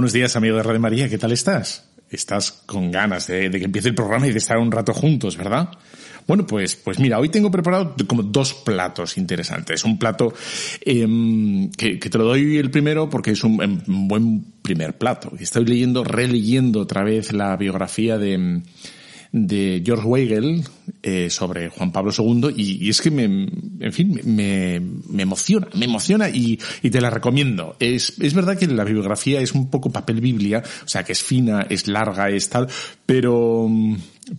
buenos días, amigo de Radio María. ¿Qué tal estás? Estás con ganas de, que empiece el programa y de estar un rato juntos, ¿verdad? Bueno, pues, pues mira, hoy tengo preparado como dos platos interesantes. Un plato em, que, te lo doy el primero porque es un, em, un buen primer plato. Estoy leyendo, releyendo otra vez la biografía de de George Weigel eh, sobre Juan Pablo II y, es que me, en fin, me, me emociona, me emociona y, y, te la recomiendo. Es, es verdad que la bibliografía es un poco papel biblia, o sea que es fina, es larga, es tal, pero,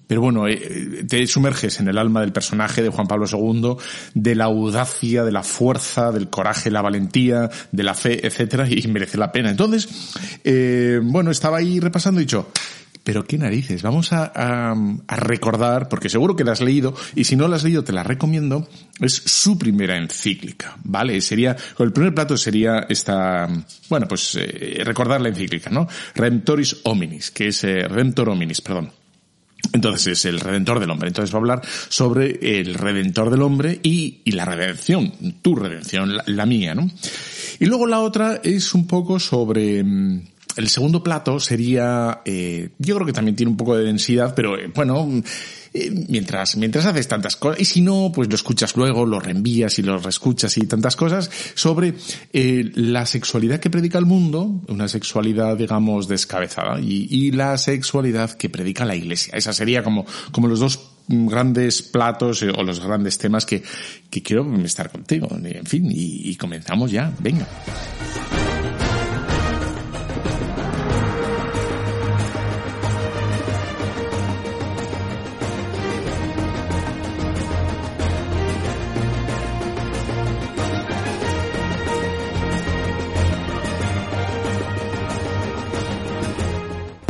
pero bueno, eh, te sumerges en el alma del personaje de Juan Pablo II, de la audacia, de la fuerza, del coraje, la valentía, de la fe, etcétera, y merece la pena. Entonces, eh, bueno, estaba ahí repasando y dicho, pero qué narices, vamos a, recordar, porque seguro que la has leído, y si no la has leído te la recomiendo, es su primera encíclica, ¿vale? Sería, el primer plato sería esta, bueno, pues eh, recordar la encíclica, ¿no? Redemptoris hominis, que es eh, hominis, perdón. Entonces es el redentor del hombre. Entonces va a hablar sobre el redentor del hombre y, y la redención, tu redención, la, la mía, ¿no? Y luego la otra es un poco sobre mm, el segundo plato sería, eh, yo creo que también tiene un poco de densidad, pero eh, bueno, eh, mientras, mientras haces tantas cosas, y si no, pues lo escuchas luego, lo reenvías y lo reescuchas y tantas cosas, sobre la sexualidad que predica el mundo, una sexualidad, digamos, descabezada, y, la sexualidad que predica la iglesia. Esa sería como, como los dos grandes platos o los grandes temas que, que quiero estar contigo. En fin, y comenzamos ya. Venga.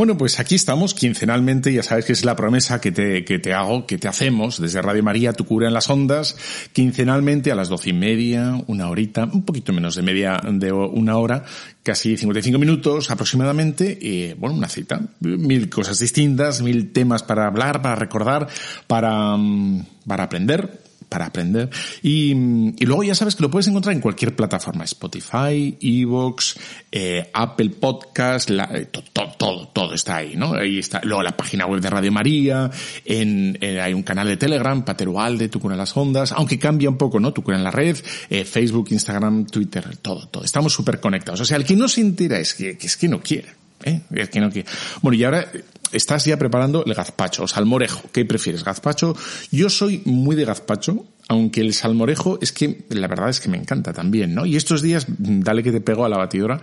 Bueno, pues aquí estamos quincenalmente, ya sabes que es la promesa que te, que te hago, que te hacemos desde Radio María, tu cura en las ondas, quincenalmente a las doce y media, una horita, un poquito menos de media de una hora, casi 55 minutos aproximadamente, y bueno, una cita, mil cosas distintas, mil temas para hablar, para recordar, para, mm, para aprender, para aprender. Y, y, luego ya sabes que lo puedes encontrar en cualquier plataforma, Spotify, Evox, eh, Apple Podcast, la, eh, todo, todo, todo, está ahí, ¿no? Ahí está. Luego la página web de Radio María, en, eh, hay un canal de Telegram, Paterualde, Tu en las Ondas, aunque cambia un poco, ¿no? Tu en la red, eh, Facebook, Instagram, Twitter, todo, todo. Estamos súper conectados. O sea, el que no se entera es que, que es que no quiere. ¿eh? Es que no quiere. Bueno, y ahora estás ya preparando el gazpacho o salmorejo. ¿Qué prefieres? ¿Gazpacho? Yo soy muy de gazpacho, aunque el salmorejo es que la verdad es que me encanta también, ¿no? Y estos días, dale que te pego a la batidora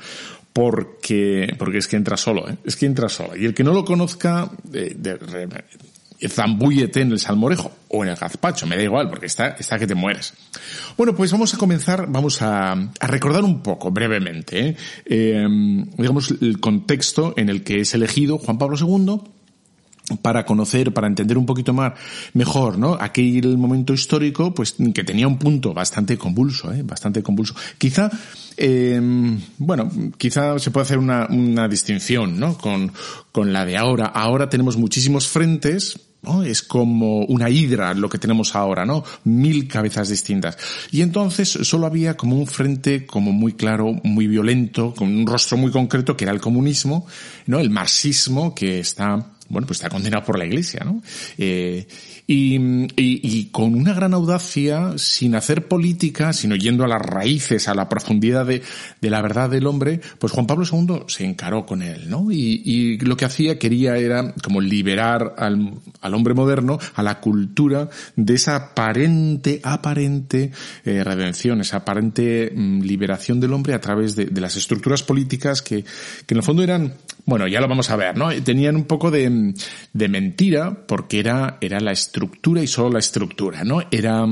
porque, porque es que entra solo, ¿eh? Es que entra solo. Y el que no lo conozca, de, zambúllete en el salmorejo o en el gazpacho, me da igual, porque está, está que te mueres. Bueno, pues vamos a comenzar, vamos a, recordar un poco, brevemente, ¿eh? Eh, digamos, el contexto en el que es elegido Juan Pablo II para conocer, para entender un poquito más, mejor, ¿no? Aquel momento histórico, pues, que tenía un punto bastante convulso, ¿eh? Bastante convulso. Quizá, eh, bueno, quizá se puede hacer una, una distinción, ¿no? Con, con la de ahora. Ahora tenemos muchísimos frentes, Es como una hidra lo que tenemos ahora, ¿no? Mil cabezas distintas. Y entonces solo había como un frente como muy claro, muy violento, con un rostro muy concreto que era el comunismo, ¿no? El marxismo que está bueno, pues está condenado por la Iglesia, ¿no? Eh, y, con una gran audacia, sin hacer política, sino yendo a las raíces, a la profundidad de, de la verdad del hombre, pues Juan Pablo II se encaró con él, ¿no? Y, y lo que hacía, quería era como liberar al, al, hombre moderno, a la cultura de esa aparente, aparente eh, redención, esa aparente mm, liberación del hombre a través de, las estructuras políticas que en el fondo eran, bueno, ya lo vamos a ver, ¿no? Tenían un poco de, de mentira porque era, era la estructura y solo la estructura, ¿no? Era,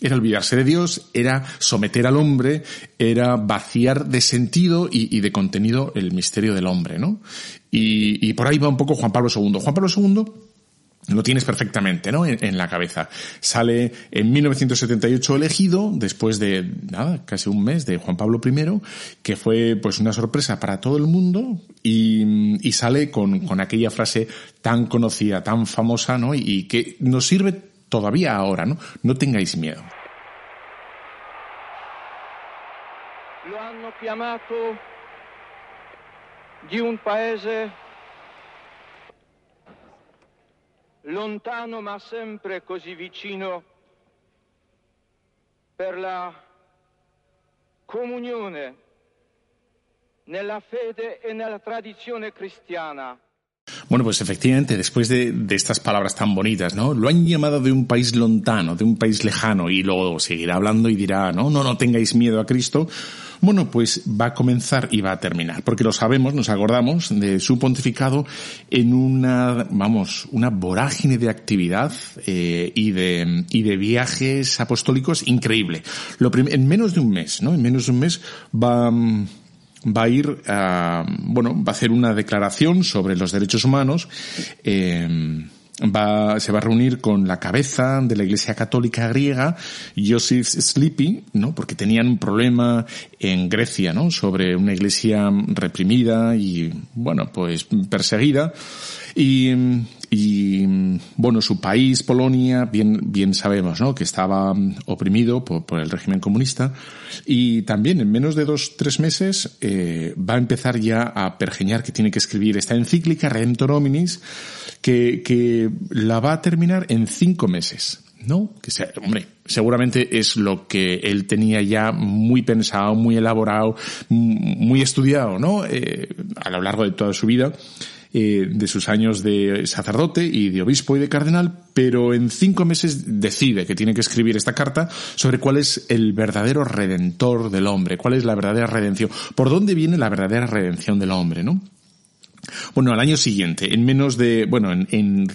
era olvidarse de Dios, era someter al hombre, era vaciar de sentido y, y de contenido el misterio del hombre, ¿no? Y, y, por ahí va un poco Juan Pablo II. Juan Pablo II lo tienes perfectamente, ¿no? En, la cabeza. Sale en 1978 elegido, después de, nada, casi un mes de Juan Pablo I, que fue pues una sorpresa para todo el mundo, y, y sale con, con aquella frase tan conocida, tan famosa, ¿no? Y, y que nos sirve todavía ahora, ¿no? No tengáis miedo. Lo hanno chiamato di un paese lontano ma sempre così vicino per la comunione nella fede e nella tradizione cristiana. Bueno, pues efectivamente, después de, de, estas palabras tan bonitas, ¿no? Lo han llamado de un país lontano, de un país lejano, y luego seguirá hablando y dirá, no, no, no tengáis miedo a Cristo. Bueno, pues va a comenzar y va a terminar, porque lo sabemos, nos acordamos de su pontificado en una, vamos, una vorágine de actividad eh, y de y de viajes apostólicos increíble. Lo en menos de un mes, ¿no? En menos de un mes va va a ir a, bueno, va a hacer una declaración sobre los derechos humanos, eh, va, se va a reunir con la cabeza de la Iglesia Católica griega, Joseph Sleepy, ¿no? Porque tenían un problema en Grecia, ¿no? Sobre una iglesia reprimida y, bueno, pues perseguida. Y, y bueno, su país, Polonia, bien, bien sabemos, ¿no? Que estaba oprimido por, el régimen comunista. Y también en menos de dos, tres meses, eh, va a empezar ya a pergeñar que tiene que escribir esta encíclica, Redemptor Hominis, que, que la va a terminar en cinco meses. ¿no? Que sea, hombre, seguramente es lo que él tenía ya muy pensado, muy elaborado, muy estudiado, ¿no? Eh, a lo largo de toda su vida. Eh, de sus años de sacerdote y de obispo y de cardenal, pero en cinco meses decide que tiene que escribir esta carta sobre cuál es el verdadero redentor del hombre, cuál es la verdadera redención, por dónde viene la verdadera redención del hombre, ¿no? Bueno, al año siguiente, en menos de, bueno, en,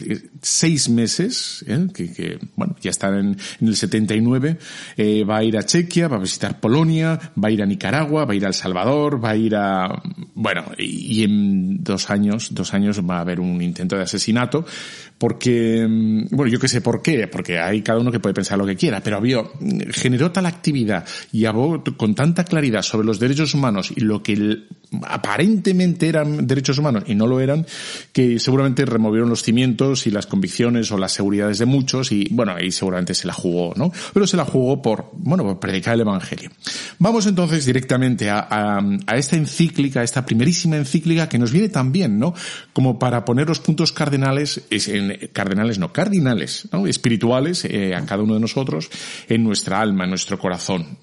seis meses, ¿eh? que, bueno, ya está en, el 79, eh, va a ir a Chequia, va a visitar Polonia, va a ir a Nicaragua, va a ir a El Salvador, va a ir a, bueno, y, en dos años, dos años va a haber un intento de asesinato, porque, mm, bueno, yo que sé por qué, porque hay cada uno que puede pensar lo que quiera, pero había, generó tal actividad y habló con tanta claridad sobre los derechos humanos y lo que aparentemente eran derechos humanos y no lo eran, que seguramente removieron los cimientos y las convicciones o las seguridades de muchos y bueno, ahí seguramente se la jugó, ¿no? Pero se la jugó por, bueno, por predicar el Evangelio. Vamos entonces directamente a, a, esta encíclica, a esta primerísima encíclica que nos viene también, ¿no? Como para poner los puntos cardenales, en, cardenales no, cardinales, ¿no? Espirituales eh, a cada uno de nosotros en nuestra alma, en nuestro corazón.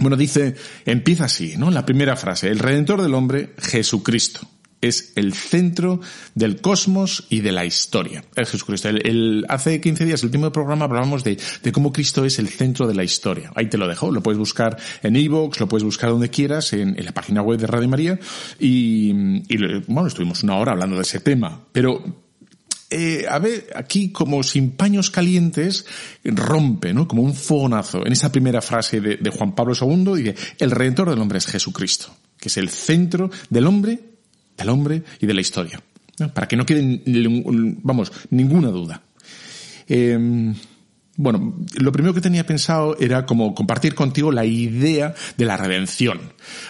Bueno, dice, empieza así, ¿no? La primera frase, el Redentor del hombre, Jesucristo es el centro del cosmos y de la historia. Es Jesucristo. El, hace 15 días, el último programa, hablábamos de, de, cómo Cristo es el centro de la historia. Ahí te lo dejo. Lo puedes buscar en iVoox, lo puedes buscar donde quieras, en, en, la página web de Radio María. Y, y, bueno, estuvimos una hora hablando de ese tema. Pero, eh, a ver, aquí como sin paños calientes, rompe, ¿no? Como un fogonazo en esa primera frase de, Juan Pablo II, dice, el redentor del hombre es Jesucristo, que es el centro del hombre del hombre y de la historia. Para que no quede, vamos, ninguna duda. Eh, bueno, lo primero que tenía pensado era como compartir contigo la idea de la redención,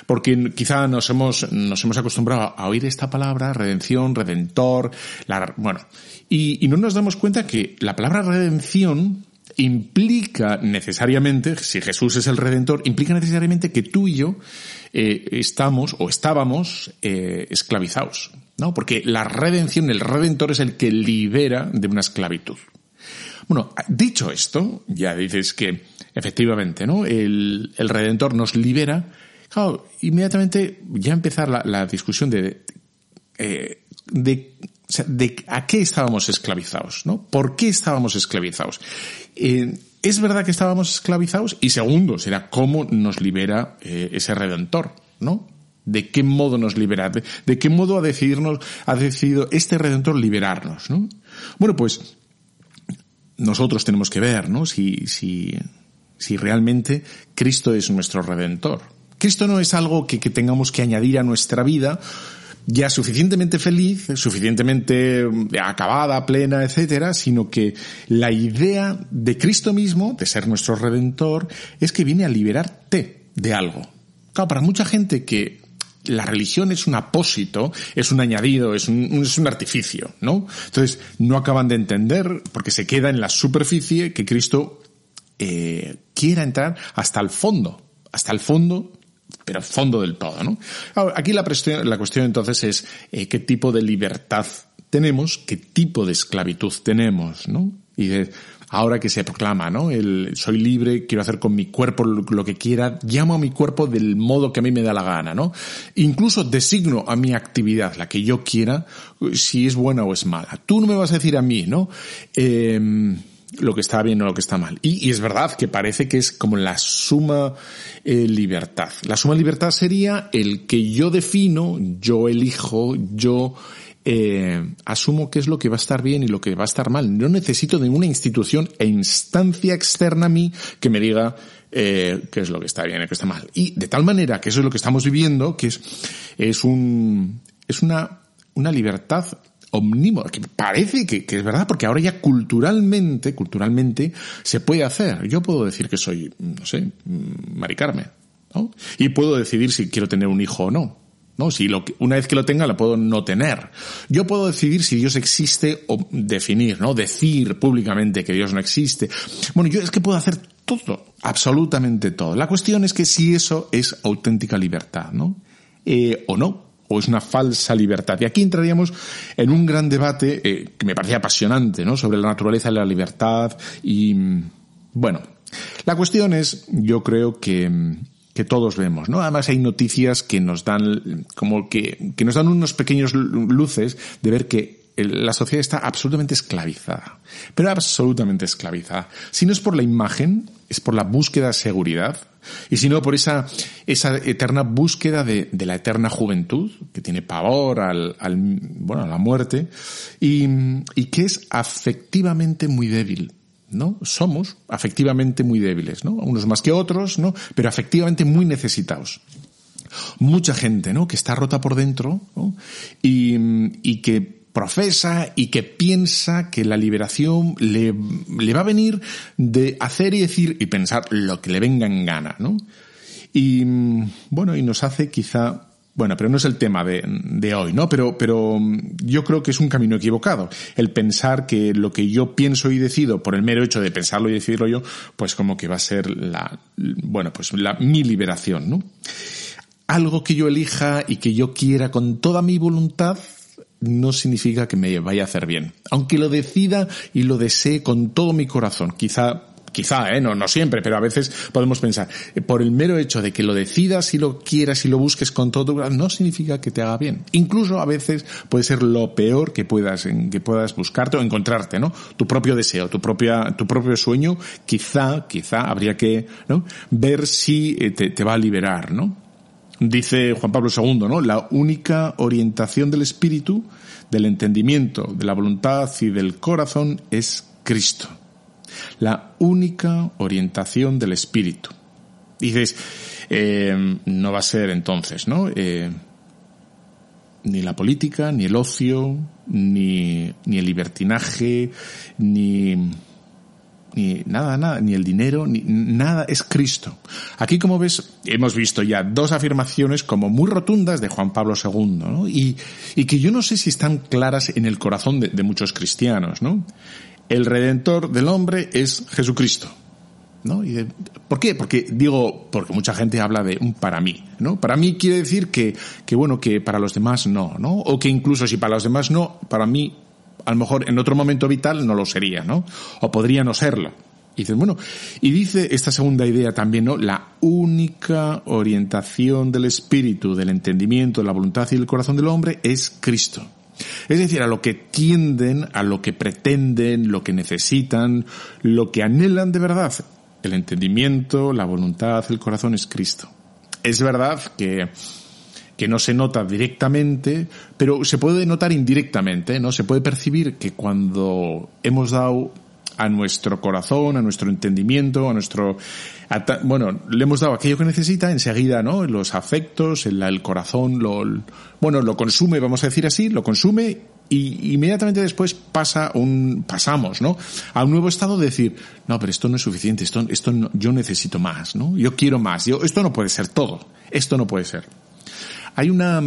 porque quizá nos hemos, nos hemos acostumbrado a oír esta palabra, redención, redentor, la, bueno, y, no nos damos cuenta que la palabra redención implica necesariamente, si Jesús es el redentor, implica necesariamente que tú y yo eh, estamos o estábamos eh, esclavizados, ¿no? Porque la redención, el redentor es el que libera de una esclavitud. Bueno, dicho esto, ya dices que efectivamente, ¿no? El, el redentor nos libera. Claro, inmediatamente ya empezar la, la discusión de, eh, de de a qué estábamos esclavizados, ¿no? ¿Por qué estábamos esclavizados? Eh, es verdad que estábamos esclavizados y segundo será cómo nos libera eh, ese redentor, ¿no? ¿De qué modo nos libera? ¿De, qué modo ha, ha decidido este redentor liberarnos, ¿no? Bueno, pues nosotros tenemos que ver, ¿no? Si, si, si realmente Cristo es nuestro redentor. Cristo no es algo que, que tengamos que añadir a nuestra vida ya suficientemente feliz, suficientemente mm, acabada, plena, etcétera, sino que la idea de Cristo mismo, de ser nuestro redentor, es que viene a liberarte de algo. Claro, para mucha gente que la religión es un apósito, es un añadido, es un, es un artificio, ¿no? Entonces, no acaban de entender, porque se queda en la superficie, que Cristo eh, quiera entrar hasta el fondo, hasta el fondo pero fondo del todo, ¿no? Ahora, aquí la, la cuestión entonces es eh, qué tipo de libertad tenemos, qué tipo de esclavitud tenemos, ¿no? Y ahora que se proclama, ¿no? El soy libre, quiero hacer con mi cuerpo lo que quiera, llamo a mi cuerpo del modo que a mí me da la gana, ¿no? Incluso designo a mi actividad, la que yo quiera, si es buena o es mala. Tú no me vas a decir a mí, ¿no? Eh, lo que está bien o lo que está mal. Y, es verdad que parece que es como la suma eh, libertad. La suma libertad sería el que yo defino, yo elijo, yo eh, asumo qué es lo que va a estar bien y lo que va a estar mal. No necesito ninguna institución e instancia externa a mí que me diga eh, qué es lo que está bien y qué está mal. Y de tal manera que eso es lo que estamos viviendo, que es, es un, es una, una libertad omnímoda, que parece que, es verdad, porque ahora ya culturalmente, culturalmente, se puede hacer. Yo puedo decir que soy, no sé, maricarme, ¿no? Y puedo decidir si quiero tener un hijo o no. ¿No? Si lo, una vez que lo tenga, la puedo no tener. Yo puedo decidir si Dios existe o definir, ¿no? Decir públicamente que Dios no existe. Bueno, yo es que puedo hacer todo, absolutamente todo. La cuestión es que si eso es auténtica libertad, ¿no? Eh, o no o es una falsa libertad. Y aquí entraríamos en un gran debate eh, que me parecía apasionante, ¿no? Sobre la naturaleza de la libertad y, bueno, la cuestión es, yo creo que, que todos vemos, ¿no? Además hay noticias que nos dan, como que, que nos dan unos pequeños luces de ver que la sociedad está absolutamente esclavizada, pero absolutamente esclavizada. Si no es por la imagen, es por la búsqueda de seguridad, y si no por esa, esa eterna búsqueda de, de la eterna juventud, que tiene pavor al, al bueno, a la muerte, y, y que es afectivamente muy débil. ¿No? Somos afectivamente muy débiles, ¿no? Unos más que otros, ¿no? Pero afectivamente muy necesitados mucha gente, ¿no? Que está rota por dentro, y, y, que profesa y que piensa que la liberación le, le, va a venir de hacer y decir y pensar lo que le venga en gana, ¿no? Y bueno, y nos hace quizá bueno, pero no es el tema de, de, hoy, ¿no? Pero, pero yo creo que es un camino equivocado. El pensar que lo que yo pienso y decido por el mero hecho de pensarlo y decidirlo yo, pues como que va a ser la, bueno, pues la, mi liberación, ¿no? Algo que yo elija y que yo quiera con toda mi voluntad, no significa que me vaya a hacer bien. Aunque lo decida y lo desee con todo mi corazón, quizá quizá, ¿eh? no, no siempre, pero a veces podemos pensar, eh, por el mero hecho de que lo decidas y lo quieras y lo busques con todo no significa que te haga bien. Incluso a veces puede ser lo peor que puedas, que puedas buscarte o encontrarte, ¿no? Tu propio deseo, tu propia, tu propio sueño, quizá, quizá habría que, ¿no? Ver si eh, te, te va a liberar, ¿no? Dice Juan Pablo II, ¿no? La única orientación del espíritu, del entendimiento, de la voluntad y del corazón es Cristo. La única orientación del espíritu. Dices, eh, no va a ser entonces, ¿no? Eh, ni la política, ni el ocio, ni, ni el libertinaje, ni ni nada, nada, ni el dinero, ni nada, es Cristo. Aquí, como ves, hemos visto ya dos afirmaciones como muy rotundas de Juan Pablo II, ¿no? Y, y que yo no sé si están claras en el corazón de, de muchos cristianos, ¿no? El redentor del hombre es Jesucristo. ¿No? Y ¿Por qué? Porque digo, porque mucha gente habla de un para mí, ¿no? Para mí quiere decir que, que bueno, que para los demás no, ¿no? O que incluso si para los demás no, para mí a lo mejor en otro momento vital no lo sería, ¿no? O podría no serlo. Y dices, bueno, y dice esta segunda idea también, ¿no? La única orientación del espíritu, del entendimiento, de la voluntad y del corazón del hombre es Cristo. Es decir, a lo que tienden, a lo que pretenden, lo que necesitan, lo que anhelan de verdad. El entendimiento, la voluntad, el corazón es Cristo. Es verdad que que no se nota directamente, pero se puede notar indirectamente, ¿no? Se puede percibir que cuando hemos dado a nuestro corazón, a nuestro entendimiento, a nuestro, bueno, le hemos dado aquello que necesita, enseguida, ¿no? Los afectos, el, el corazón, lo, bueno, lo consume, vamos a decir así, lo consume y inmediatamente después pasa un, pasamos, ¿no? A un nuevo estado de decir, no, pero esto no es suficiente, esto, esto no, yo necesito más, ¿no? Yo quiero más, yo, esto no puede ser todo, esto no puede ser. Hay una,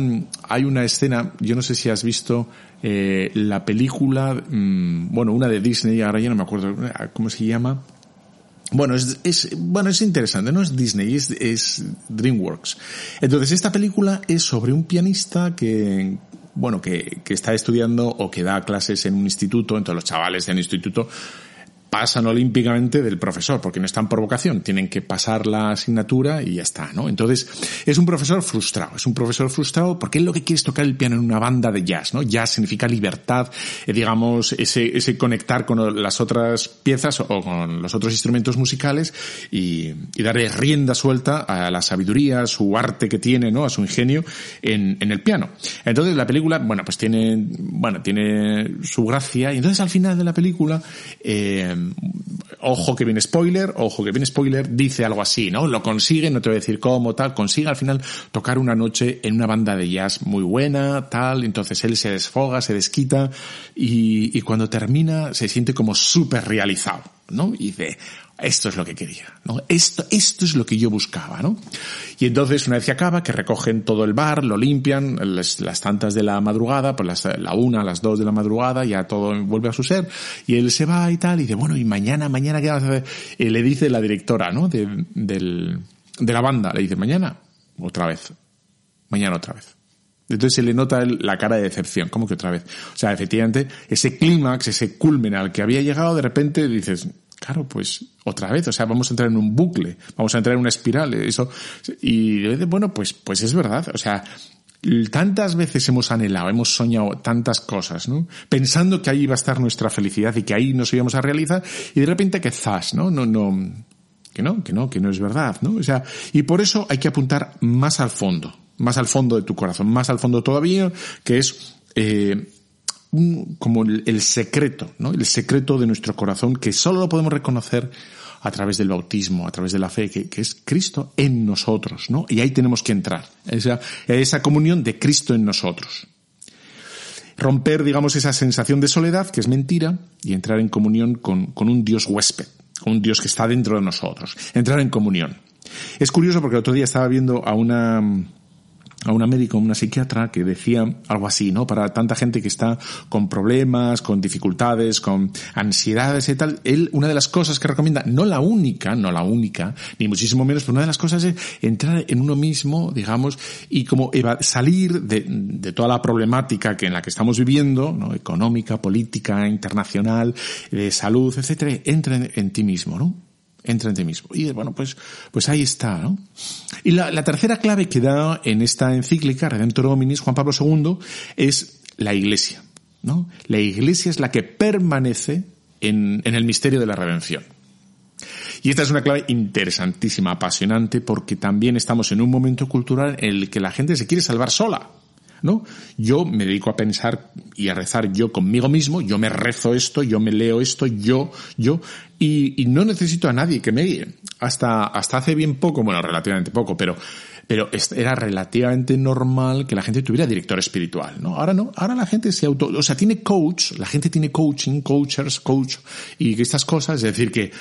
hay una escena, yo no sé si has visto eh, la película, mm, bueno, una de Disney, ahora ya no me acuerdo cómo se llama, bueno, es, es, bueno, es interesante, no es Disney, es, es DreamWorks. Entonces, esta película es sobre un pianista que, bueno, que, que está estudiando o que da clases en un instituto, entonces los chavales del instituto pasan olímpicamente del profesor, porque no están por vocación, tienen que pasar la asignatura y ya está, ¿no? Entonces, es un profesor frustrado, es un profesor frustrado porque él lo que quiere es tocar el piano en una banda de jazz, ¿no? Jazz significa libertad, eh, digamos, ese, ese conectar con las otras piezas o con los otros instrumentos musicales y, y darle rienda suelta a la sabiduría, a su arte que tiene, ¿no? A su ingenio en, en el piano. Entonces, la película, bueno, pues tiene, bueno, tiene su gracia y entonces al final de la película, eh, ojo que viene spoiler, ojo que viene spoiler, dice algo así, ¿no? Lo consigue, no te voy a decir cómo, tal, consigue al final tocar una noche en una banda de jazz muy buena, tal, entonces él se desfoga, se desquita y, cuando termina se siente como súper realizado, ¿no? Y dice, esto es lo que quería, ¿no? Esto, esto es lo que yo buscaba, ¿no? Y entonces, una vez que acaba, que recogen todo el bar, lo limpian, las, tantas de la madrugada, pues las, la una, las dos de la madrugada, ya todo vuelve a su ser, y él se va y tal, y dice, bueno, y mañana, mañana, ¿qué vas a hacer? Y le dice la directora, ¿no? De, del, de la banda, le dice, mañana, otra vez, mañana otra vez. Entonces se le nota la cara de decepción, como que otra vez. O sea, efectivamente, ese clímax, ese culmen al que había llegado, de repente dices, Claro, pues otra vez, o sea, vamos a entrar en un bucle, vamos a entrar en una espiral, eso, y bueno, pues, pues es verdad, o sea, tantas veces hemos anhelado, hemos soñado tantas cosas, ¿no? Pensando que ahí iba a estar nuestra felicidad y que ahí nos íbamos a realizar, y de repente que zas, ¿no? No, no, que no, que no, que no es verdad, ¿no? O sea, y por eso hay que apuntar más al fondo, más al fondo de tu corazón, más al fondo todavía, que es, eh, un, como el, secreto, ¿no? El secreto de nuestro corazón que solo lo podemos reconocer a través del bautismo, a través de la fe, que, que es Cristo en nosotros, ¿no? Y ahí tenemos que entrar, esa, esa comunión de Cristo en nosotros. Romper, digamos, esa sensación de soledad, que es mentira, y entrar en comunión con, con un Dios huésped, con un Dios que está dentro de nosotros. Entrar en comunión. Es curioso porque el otro día estaba viendo a una, a una médica, una psiquiatra que decía algo así, ¿no? Para tanta gente que está con problemas, con dificultades, con ansiedades y tal, él, una de las cosas que recomienda, no la única, no la única, ni muchísimo menos, pero una de las cosas es entrar en uno mismo, digamos, y como salir de, de toda la problemática que en la que estamos viviendo, ¿no? Económica, política, internacional, de salud, etcétera, entra en, en ti mismo, ¿no? Entra en ti mismo. Y bueno, pues, pues ahí está, ¿no? Y la, tercera clave que da en esta encíclica, Redentor Hominis, Juan Pablo II, es la Iglesia, ¿no? La Iglesia es la que permanece en, en el misterio de la redención. Y esta es una clave interesantísima, apasionante, porque también estamos en un momento cultural en el que la gente se quiere salvar sola. ¿No? Yo me dedico a pensar y a rezar yo conmigo mismo, yo me rezo esto, yo me leo esto, yo, yo, y, no necesito a nadie que me guíe. Hasta, hasta hace bien poco, bueno, relativamente poco, pero, pero era relativamente normal que la gente tuviera director espiritual, ¿no? Ahora no, ahora la gente se auto, o sea, tiene coach, la gente tiene coaching, coachers, coach, y estas cosas, es decir, que,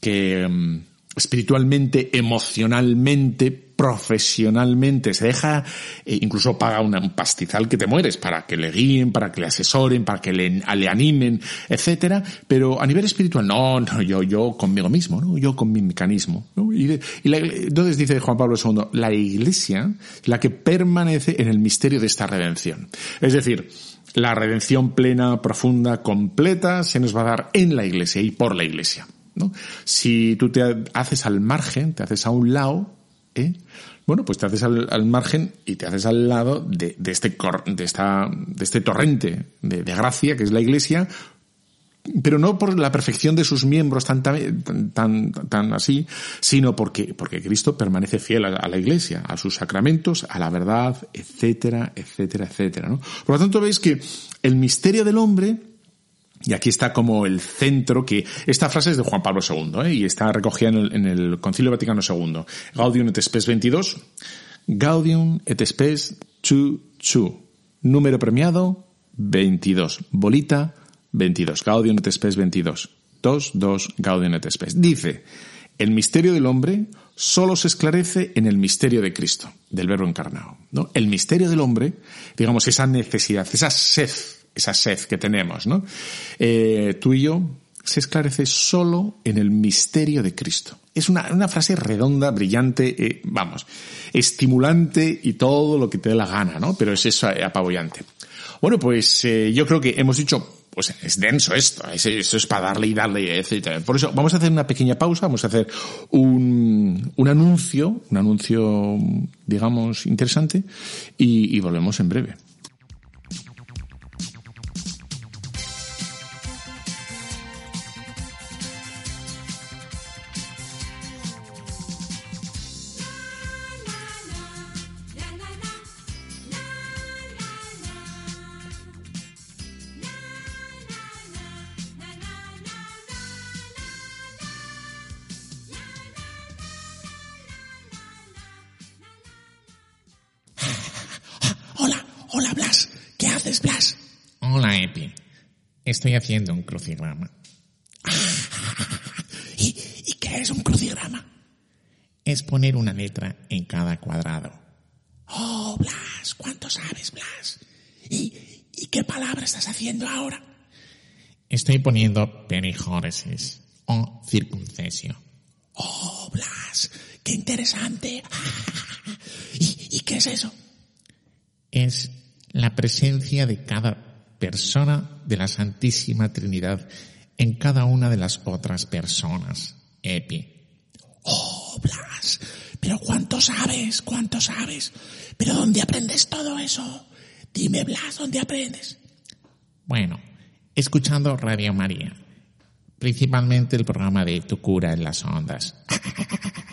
que, um, espiritualmente, emocionalmente, profesionalmente, se deja, eh, incluso paga una, un pastizal que te mueres para que le guíen, para que le asesoren, para que le, animen, etcétera, pero a nivel espiritual, no, no, yo, yo conmigo mismo, ¿no? Yo con mi mecanismo, ¿no? Y, y la, entonces dice Juan Pablo II, la iglesia, la que permanece en el misterio de esta redención. Es decir, la redención plena, profunda, completa, se nos va a dar en la iglesia y por la iglesia. ¿No? Si tú te haces al margen, te haces a un lado, ¿eh? bueno, pues te haces al, margen y te haces al lado de, este, de, esta, de este torrente de, gracia que es la Iglesia, pero no por la perfección de sus miembros tan, tan, tan, así, sino porque, porque Cristo permanece fiel a, la Iglesia, a sus sacramentos, a la verdad, etcétera, etcétera, etcétera. Por lo tanto, veis que el misterio del hombre, y aquí está como el centro que, esta frase es de Juan Pablo II, ¿eh? y está recogida en el, Concilio Vaticano II. Gaudium et Spes 22. Gaudium et Spes 2, Número premiado 22. Bolita 22. Gaudium et Spes 22. 2, 2, Gaudium et Spes. Dice, el misterio del hombre solo se esclarece en el misterio de Cristo, del verbo encarnado. ¿no? El misterio del hombre, digamos, esa necesidad, esa sed esa sed que tenemos, ¿no? Eh, tú y yo se esclarece solo en el misterio de Cristo. Es una, una frase redonda, brillante, eh, vamos, estimulante y todo lo que te dé la gana, ¿no? Pero es eso eh, apabullante. Bueno, pues eh, yo creo que hemos dicho pues es denso esto, eso es para darle y darle, etc. Por eso vamos a hacer una pequeña pausa, vamos a hacer un, un anuncio, un anuncio, digamos, interesante, y, y volvemos en breve. Estoy haciendo un crucigrama. ¿Y, ¿Y, qué es un crucigrama? Es poner una letra en cada cuadrado. Oh, Blas, ¿cuánto sabes, Blas? ¿Y, ¿Y qué palabra estás haciendo ahora? Estoy poniendo perijóresis o circuncesio. Oh, Blas, qué interesante. ¿Y, ¿Y qué es eso? Es la presencia de cada persona de la Santísima Trinidad en cada una de las otras personas. Epi. Oh, Blas, pero ¿cuánto sabes? ¿Cuánto sabes? ¿Pero dónde aprendes todo eso? Dime, Blas, ¿dónde aprendes? Bueno, escuchando Radio María, principalmente el programa de Tu cura en las ondas.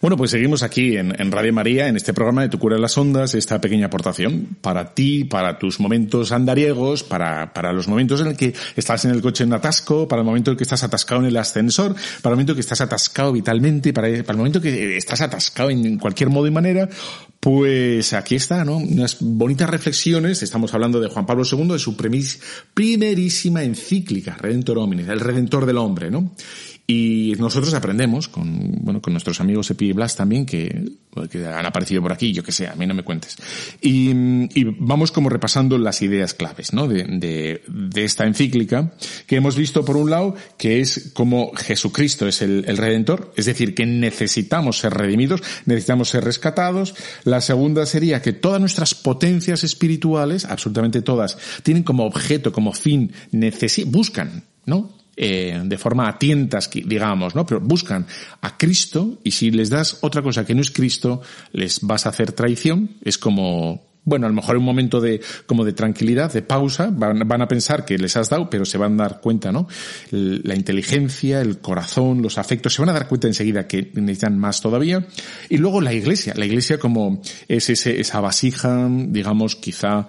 Bueno, pues seguimos aquí en, Radio María, en este programa de Tu Cura en las Ondas, esta pequeña aportación para ti, para tus momentos andariegos, para, para los momentos en el que estás en el coche en atasco, para el momento en que estás atascado en el ascensor, para el momento en que estás atascado vitalmente, para, el momento que estás atascado en cualquier modo y manera, pues aquí está, ¿no? Unas bonitas reflexiones. Estamos hablando de Juan Pablo II, de su primerísima encíclica, Redentor Hominis, el Redentor del Hombre, ¿no? Y nosotros aprendemos con, bueno, con nuestros amigos Epi y Blas también, que, han aparecido por aquí, yo que sé, a mí no me cuentes. Y, y vamos como repasando las ideas claves, ¿no? De, de, de, esta encíclica, que hemos visto por un lado que es como Jesucristo es el, el Redentor, es decir, que necesitamos ser redimidos, necesitamos ser rescatados. La segunda sería que todas nuestras potencias espirituales, absolutamente todas, tienen como objeto, como fin, buscan, ¿no? Eh, de forma a tientas, digamos, ¿no? Pero buscan a Cristo y si les das otra cosa que no es Cristo, les vas a hacer traición. Es como, bueno, a lo mejor un momento de, como de tranquilidad, de pausa, van, van, a pensar que les has dado, pero se van a dar cuenta, ¿no? La inteligencia, el corazón, los afectos, se van a dar cuenta enseguida que necesitan más todavía. Y luego la iglesia, la iglesia como es ese, esa vasija, digamos, quizá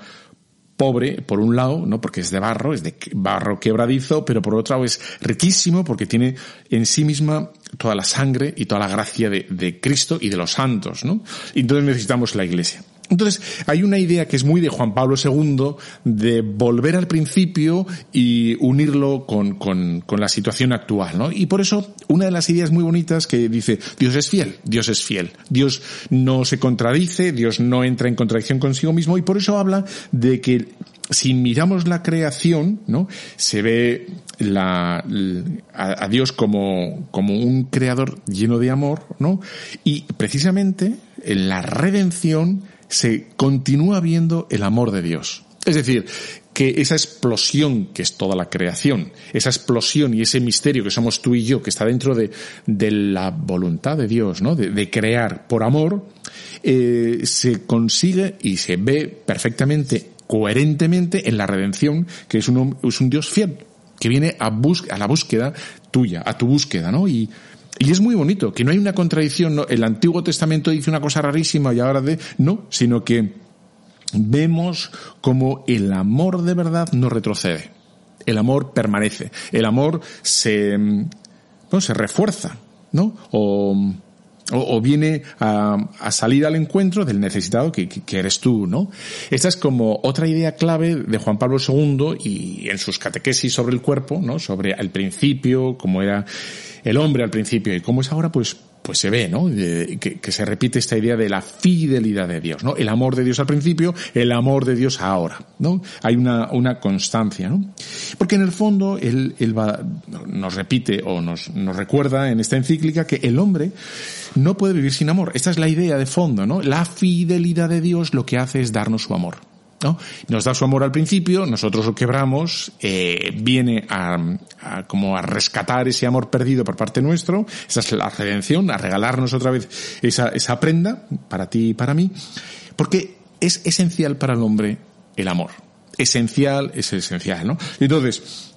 pobre, por un lado, ¿no? Porque es de barro, es de barro quebradizo, pero por otro lado es riquísimo porque tiene en sí misma toda la sangre y toda la gracia de, de Cristo y de los santos, ¿no? Entonces necesitamos la iglesia. Entonces, hay una idea que es muy de Juan Pablo II de volver al principio y unirlo con, con, la situación actual, ¿no? Y por eso, una de las ideas muy bonitas que dice, Dios es fiel, Dios es fiel, Dios no se contradice, Dios no entra en contradicción consigo mismo, y por eso habla de que si miramos la creación, ¿no? Se ve la, a, a, Dios como, como un creador lleno de amor, ¿no? Y precisamente en la redención se continúa viendo el amor de Dios. Es decir, que esa explosión que es toda la creación, esa explosión y ese misterio que somos tú y yo, que está dentro de, de la voluntad de Dios, ¿no? De, crear por amor, eh, se consigue y se ve perfectamente, coherentemente en la redención, que es un, es un Dios fiel, que viene a, a la búsqueda tuya, a tu búsqueda, ¿no? Y, y es muy bonito, que no hay una contradicción, el Antiguo Testamento dice una cosa rarísima y ahora de, no, sino que vemos como el amor de verdad no retrocede. El amor permanece. El amor se, no, se refuerza, ¿no? O, o, viene a, salir al encuentro del necesitado que, que, eres tú, ¿no? Esta es como otra idea clave de Juan Pablo II y en sus catequesis sobre el cuerpo, ¿no? Sobre el principio, cómo era el hombre al principio y cómo es ahora, pues pues se ve, ¿no? que, que, se repite esta idea de la fidelidad de Dios, ¿no? El amor de Dios al principio, el amor de Dios ahora, ¿no? Hay una, una constancia, ¿no? Porque en el fondo él, él va, nos repite o nos, nos recuerda en esta encíclica que el hombre no puede vivir sin amor. Esta es la idea de fondo, ¿no? La fidelidad de Dios lo que hace es darnos su amor. ¿No? Nos da su amor al principio, nosotros lo quebramos, eh, viene a, a, como a rescatar ese amor perdido por parte nuestro, esa es la redención, a regalarnos otra vez esa, esa prenda para ti y para mí, porque es esencial para el hombre el amor. Esencial es esencial, ¿no? Entonces,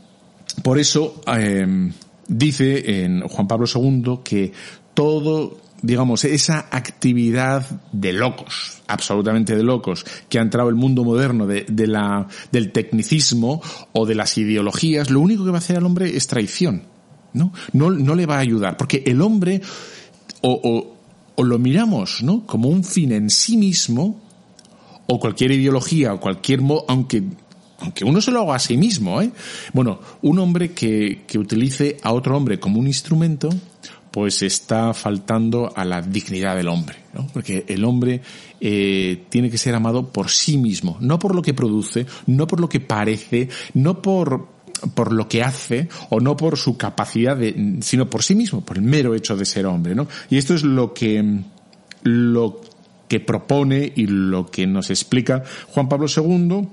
por eso eh, dice en Juan Pablo II que todo digamos, esa actividad de locos, absolutamente de locos, que ha entrado el mundo moderno de, de, la, del tecnicismo o de las ideologías, lo único que va a hacer al hombre es traición, ¿no? No, no le va a ayudar, porque el hombre o, o, o lo miramos, ¿no? Como un fin en sí mismo, o cualquier ideología, o cualquier modo, aunque aunque uno se lo haga a sí mismo, ¿eh? Bueno, un hombre que, que utilice a otro hombre como un instrumento, pues está faltando a la dignidad del hombre, ¿no? Porque el hombre eh, tiene que ser amado por sí mismo, no por lo que produce, no por lo que parece, no por por lo que hace o no por su capacidad de, sino por sí mismo, por el mero hecho de ser hombre, ¿no? Y esto es lo que lo que propone y lo que nos explica Juan Pablo II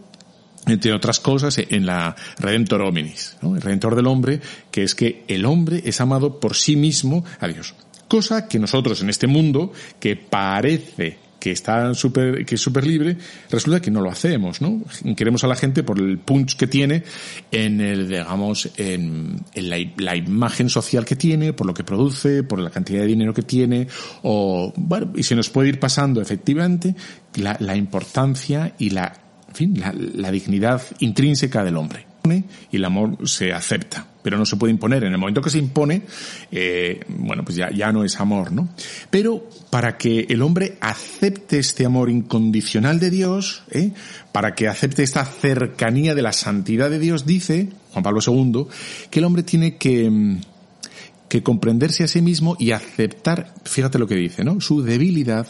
entre otras cosas, en la Redentor Hominis, ¿no? el Redentor del hombre, que es que el hombre es amado por sí mismo a Dios. Cosa que nosotros en este mundo, que parece que está súper, que es súper libre, resulta que no lo hacemos, ¿no? Queremos a la gente por el punch que tiene en el, digamos, en, en la, la, imagen social que tiene, por lo que produce, por la cantidad de dinero que tiene, o, bueno, y se nos puede ir pasando efectivamente la, la importancia y la en fin, la, la, dignidad intrínseca del hombre. Y el amor se acepta, pero no se puede imponer. En el momento que se impone, eh, bueno, pues ya, ya no es amor, ¿no? Pero para que el hombre acepte este amor incondicional de Dios, ¿eh? para que acepte esta cercanía de la santidad de Dios, dice Juan Pablo II, que el hombre tiene que, que comprenderse a sí mismo y aceptar, fíjate lo que dice, ¿no? Su debilidad,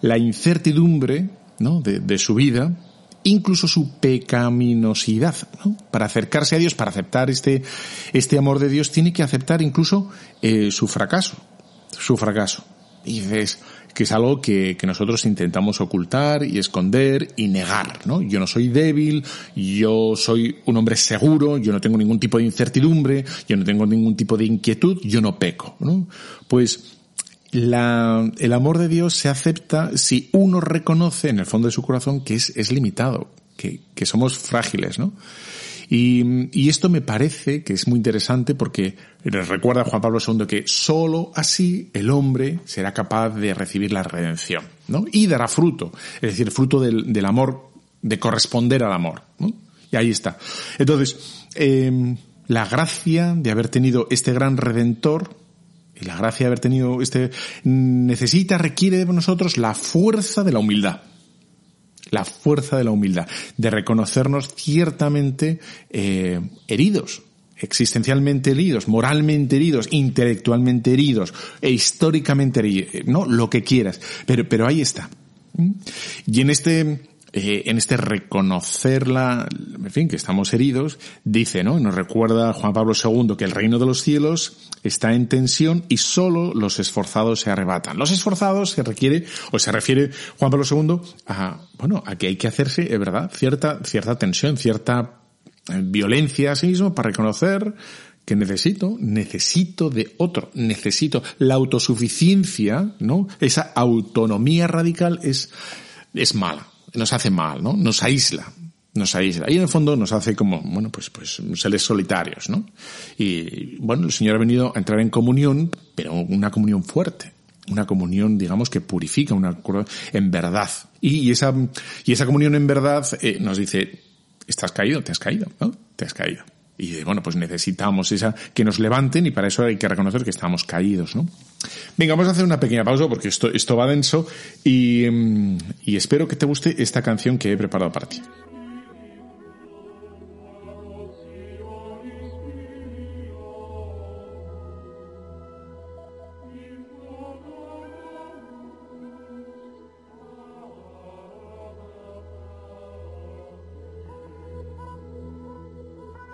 la incertidumbre, ¿no? de, de su vida, incluso su pecaminosidad. ¿no? Para acercarse a Dios, para aceptar este, este amor de Dios, tiene que aceptar incluso eh, su fracaso. Su fracaso. Y dices que es algo que, que, nosotros intentamos ocultar y esconder y negar, ¿no? Yo no soy débil, yo soy un hombre seguro, yo no tengo ningún tipo de incertidumbre, yo no tengo ningún tipo de inquietud, yo no peco, ¿no? Pues la, el amor de Dios se acepta si uno reconoce en el fondo de su corazón que es, es limitado, que, que somos frágiles, ¿no? Y, y, esto me parece que es muy interesante porque recuerda a Juan Pablo II que sólo así el hombre será capaz de recibir la redención, ¿no? Y dará fruto, es decir, fruto del, del amor, de corresponder al amor, ¿no? Y ahí está. Entonces, eh, la gracia de haber tenido este gran redentor, y la gracia de haber tenido este necesita, requiere de nosotros la fuerza de la humildad. La fuerza de la humildad, de reconocernos ciertamente eh, heridos, existencialmente heridos, moralmente heridos, intelectualmente heridos, e históricamente heridos, no, lo que quieras, pero, pero ahí está. Y en este, eh, en este reconocerla, en fin, que estamos heridos, dice, ¿no? Nos recuerda Juan Pablo II que el reino de los cielos está en tensión y solo los esforzados se arrebatan. Los esforzados se requiere, o se refiere Juan Pablo II a, bueno, a que hay que hacerse, es verdad, cierta, cierta tensión, cierta violencia a sí mismo para reconocer que necesito, necesito de otro, necesito la autosuficiencia, ¿no? Esa autonomía radical es, es mala, nos hace mal, ¿no? Nos aísla, nos aísla. Y en el fondo nos hace como, bueno, pues, pues seres solitarios, ¿no? Y bueno, el Señor ha venido a entrar en comunión, pero una comunión fuerte. Una comunión, digamos, que purifica, una en verdad. Y, esa, y esa comunión en verdad eh, nos dice, estás caído, te has caído, ¿no? Te has caído. Y bueno, pues necesitamos esa, que nos levanten y para eso hay que reconocer que estamos caídos, ¿no? Venga, vamos a hacer una pequeña pausa porque esto, esto va denso y, mm, y espero que te guste esta canción que he preparado para ti.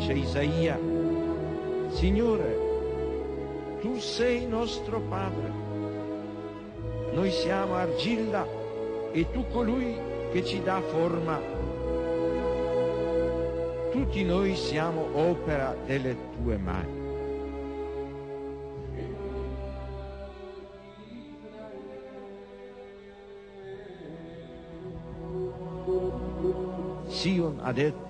Dice Isaia, Signore, tu sei nostro Padre, noi siamo argilla e tu colui che ci dà forma. Tutti noi siamo opera delle tue mani. Sion ha detto,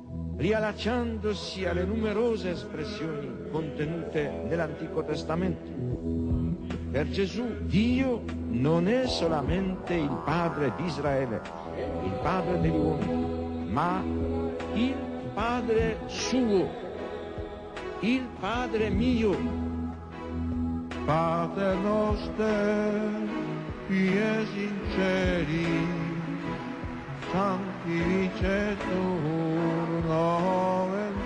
riallacciandosi alle numerose espressioni contenute nell'Antico Testamento. Per Gesù Dio non è solamente il Padre di Israele, il Padre degli uomini, ma il Padre suo, il Padre mio. Pater noster, qui es in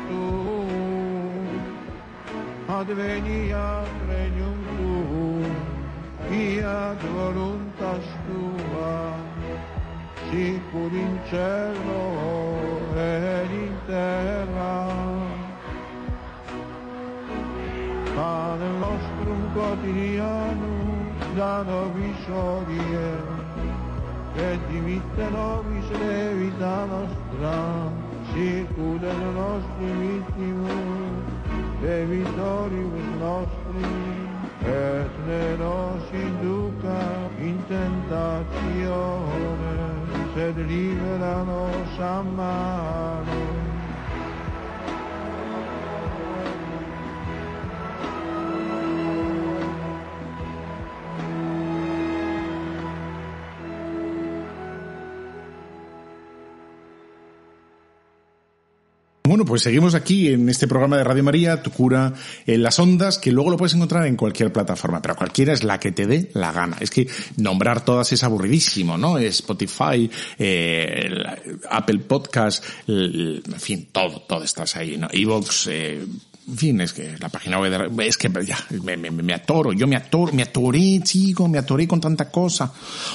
tuum, adveniat regnum tuum, fiat voluntas tua, sicur in cielo ed in terra. Pane nostrum quotidianum da nobis hodie, et dimitte nobis levita nostra, sicur et nostri vittimus, debitoribus nostri, et ne nos induca in tentatione, sed libera nos a malo. Bueno, pues seguimos aquí en este programa de Radio María, Tu cura en las ondas, que luego lo puedes encontrar en cualquier plataforma, pero cualquiera es la que te dé la gana. Es que nombrar todas es aburridísimo, ¿no? Spotify, eh, Apple Podcast, en fin, todo, todo estás ahí, ¿no? Evox, eh, en fin, es que la página web de, es que ya, me, me, atoro, yo me atoro, me atoré, chico, me atoré con tanta cosa.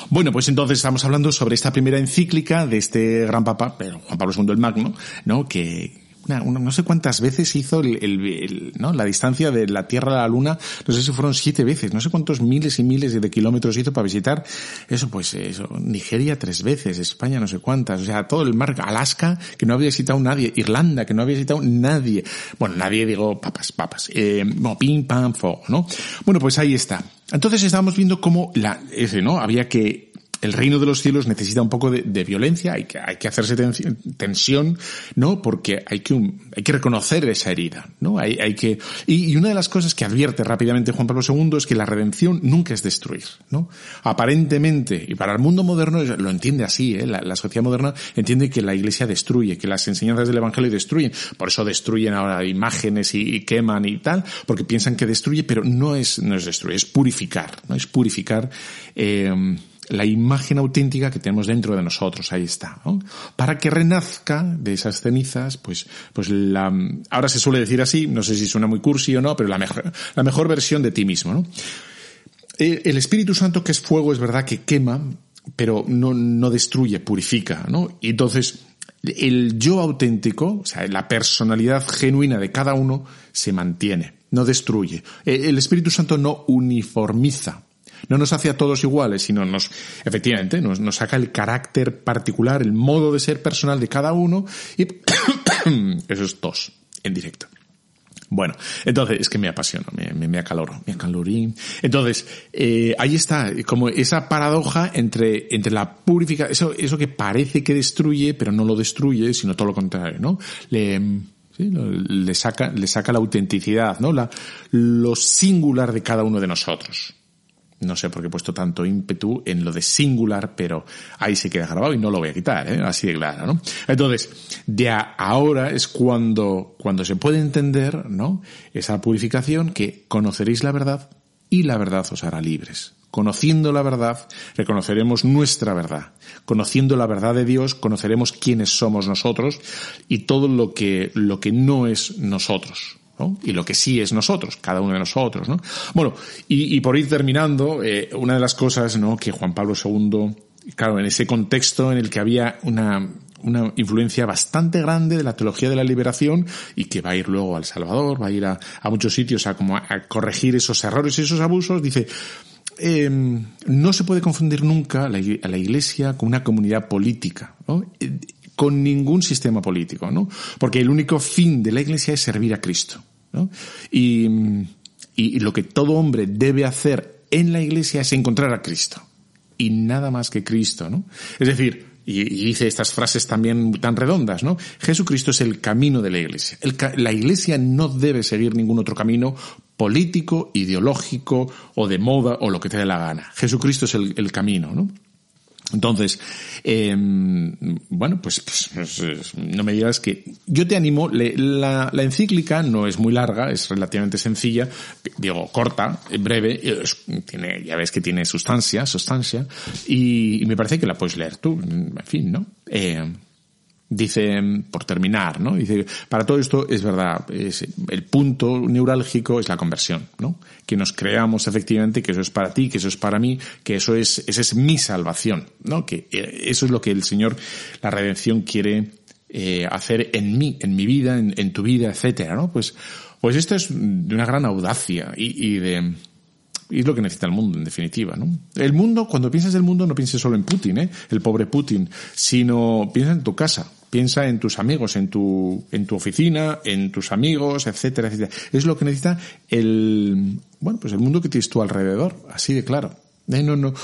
Bueno, pues entonces estamos hablando sobre esta primera encíclica de este gran papa, pero Juan Pablo II el Magno, ¿no? Que, una- no sé cuántas veces hizo el, el- el- ¿no? la distancia de la Tierra a la Luna, no sé si fueron siete veces, no sé cuántos miles y miles de kilómetros hizo para visitar eso, pues eso, Nigeria tres veces, España no sé cuántas, o sea, todo el mar, Alaska, que no había visitado nadie, Irlanda, que no había visitado nadie, bueno, nadie digo papas, papas, eh, no, pim, pam, fo, ¿no? Bueno, pues ahí está. Entonces estábamos viendo cómo la, ese, ¿no? Había que el reino de los cielos necesita un poco de, violencia, hay que, hacerse ten- tensión, ¿no? Porque hay que, hay que reconocer esa herida, ¿no? Hay, que, y, una de las cosas que advierte rápidamente Juan Pablo II es que la redención nunca es destruir, ¿no? Aparentemente, y para el mundo moderno lo entiende así, ¿eh? La, sociedad moderna entiende que la iglesia destruye, que las enseñanzas del evangelio destruyen, por eso destruyen ahora imágenes y, y queman y tal, porque piensan que destruye, pero no es, no es destruir, es purificar, ¿no? Es purificar, eh, la imagen auténtica que tenemos dentro de nosotros, ahí está. Para que renazca de esas cenizas, pues, pues la, ahora se suele decir así, no sé si suena muy cursi o no, pero la mejor, la mejor versión de ti mismo. Eh, El Espíritu Santo, que es fuego, es verdad que quema, pero no, no destruye, purifica, ¿no? Y entonces, el yo auténtico, o sea, la personalidad genuina de cada uno, se mantiene, no destruye. Eh, El Espíritu Santo no uniformiza, no nos hace a todos iguales, sino nos, efectivamente, nos, saca el carácter particular, el modo de ser personal de cada uno, y eso es tos, en directo. Bueno, entonces, es que me apasiona, me, me, me acaloro, me acalorí. Entonces, eh, ahí está, como esa paradoja entre, entre la purificación, eso, eso que parece que destruye, pero no lo destruye, sino todo lo contrario, ¿no? Le, sí, le saca, le saca la autenticidad, ¿no? La, lo singular de cada uno de nosotros. No sé por qué he puesto tanto ímpetu en lo de singular, pero ahí se queda grabado y no lo voy a quitar, ¿eh? así de claro, ¿no? Entonces, de a- ahora es cuando, cuando se puede entender, ¿no? Esa purificación que conoceréis la verdad y la verdad os hará libres. Conociendo la verdad, reconoceremos nuestra verdad. Conociendo la verdad de Dios, conoceremos quiénes somos nosotros y todo lo que, lo que no es nosotros. Y lo que sí es nosotros, cada uno de nosotros. ¿no? Bueno, y, y por ir terminando, eh, una de las cosas ¿no? que Juan Pablo II, claro, en ese contexto en el que había una, una influencia bastante grande de la teología de la liberación y que va a ir luego al Salvador, va a ir a, a muchos sitios a, como a, corregir esos errores y esos abusos, dice, eh, no se puede confundir nunca la Iglesia con una comunidad política, ¿no? Eh, con ningún sistema político, ¿no? Porque el único fin de la Iglesia es servir a Cristo, Y, lo que todo hombre debe hacer en la Iglesia es encontrar a Cristo y nada más que Cristo, ¿no? Es decir, y, dice estas frases también tan redondas, ¿no? Jesucristo es el camino de la Iglesia. La Iglesia no debe seguir ningún otro camino político, ideológico o de moda o lo que te dé la gana. Jesucristo es el, el camino, ¿no? Entonces, eh, bueno, pues, pues, pues, es- no me digas que yo te animo, le- la, encíclica no es muy larga, es relativamente sencilla, digo, corta, breve, tiene, ya ves que tiene sustancia, sustancia, y, y me parece que la puedes leer tú, en fin, ¿no? Eh, dice, por terminar, ¿no? Dice, para todo esto es verdad, es- el punto neurálgico es la conversión, ¿no? Que nos creamos efectivamente que eso es para ti, que eso es para mí, que eso es, esa es mi salvación, ¿no? Que eh, eso es lo que el Señor, la redención quiere eh, hacer en mí, en mi vida, en, tu vida, etcétera, ¿no? Pues, pues esto es de una gran audacia y, de, y es lo que necesita el mundo, en definitiva, ¿no? El mundo, cuando piensas del mundo, no pienses solo en Putin, ¿eh? El pobre Putin, sino piensa en tu casa, piensa en tus amigos, en tu, en tu oficina, en tus amigos, etcétera, etcétera. Es lo que necesita el, bueno, pues el mundo que tienes tú alrededor, así de claro. Eh, no, no.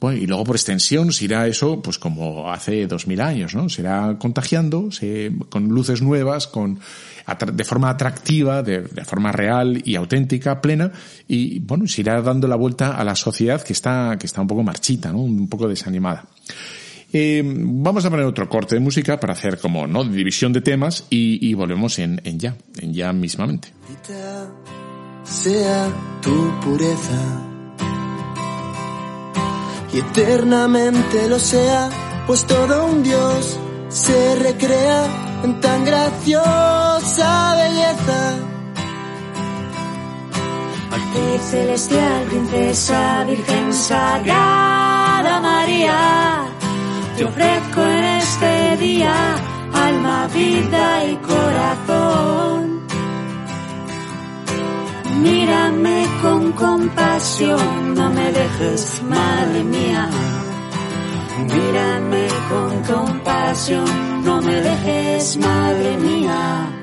Bueno, y luego por extensión se irá eso, pues como hace dos mil años, ¿no? Se irá contagiando, se, con luces nuevas, con, de forma atractiva, de, de forma real y auténtica, plena, y bueno, se irá dando la vuelta a la sociedad que está, que está un poco marchita, ¿no? Un poco desanimada. Eh, vamos a poner otro corte de música para hacer como, ¿no? División de temas y, y volvemos en, en ya, en ya mismamente. Bendita sea tu pureza y eternamente lo sea, pues todo un Dios se recrea en tan graciosa belleza. Arte celestial, princesa, virgen sagrada María, te ofrezco en este día alma, vida y corazón. Mírame con compasión, no me dejes, madre mía. Mírame con compasión, no me dejes, madre mía.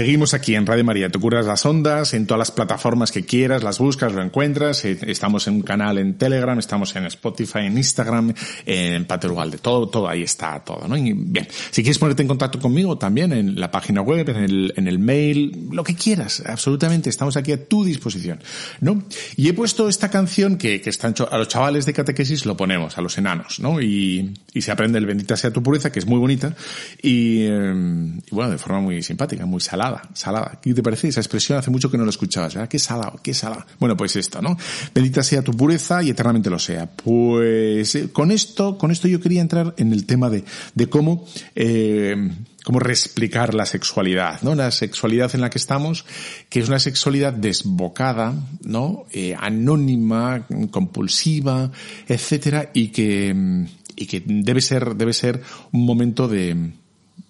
Seguimos aquí en Radio María. Te curas las ondas en todas las plataformas que quieras, las buscas, lo encuentras. Eh, Estamos en un canal en Telegram, estamos en Spotify, en Instagram, en Paterugal, de todo, todo ahí está todo, ¿no? Bien, si quieres ponerte en contacto conmigo también en la página web, en el, mail, lo que quieras, absolutamente, estamos aquí a tu disposición, ¿no? Y he puesto esta canción que, que están a los chavales de catequesis lo ponemos, a los enanos, ¿no? Y, se aprende el bendita sea tu pureza, que es muy bonita, y, y bueno, de forma muy simpática, muy salada, salada. ¿Qué te parece esa expresión? Hace mucho que no lo escuchabas, ¿verdad? Qué salado, qué salado. Bueno, pues esto, ¿no? Bendita sea tu pureza y eternamente lo sea. Pues eh, con esto, con esto yo quería entrar en el tema de, de cómo, eh, cómo reexplicar la sexualidad, ¿no? La sexualidad en la que estamos, que es una sexualidad desbocada, ¿no? Eh, anónima, compulsiva, etcétera, y que, y que debe ser, debe ser un momento de,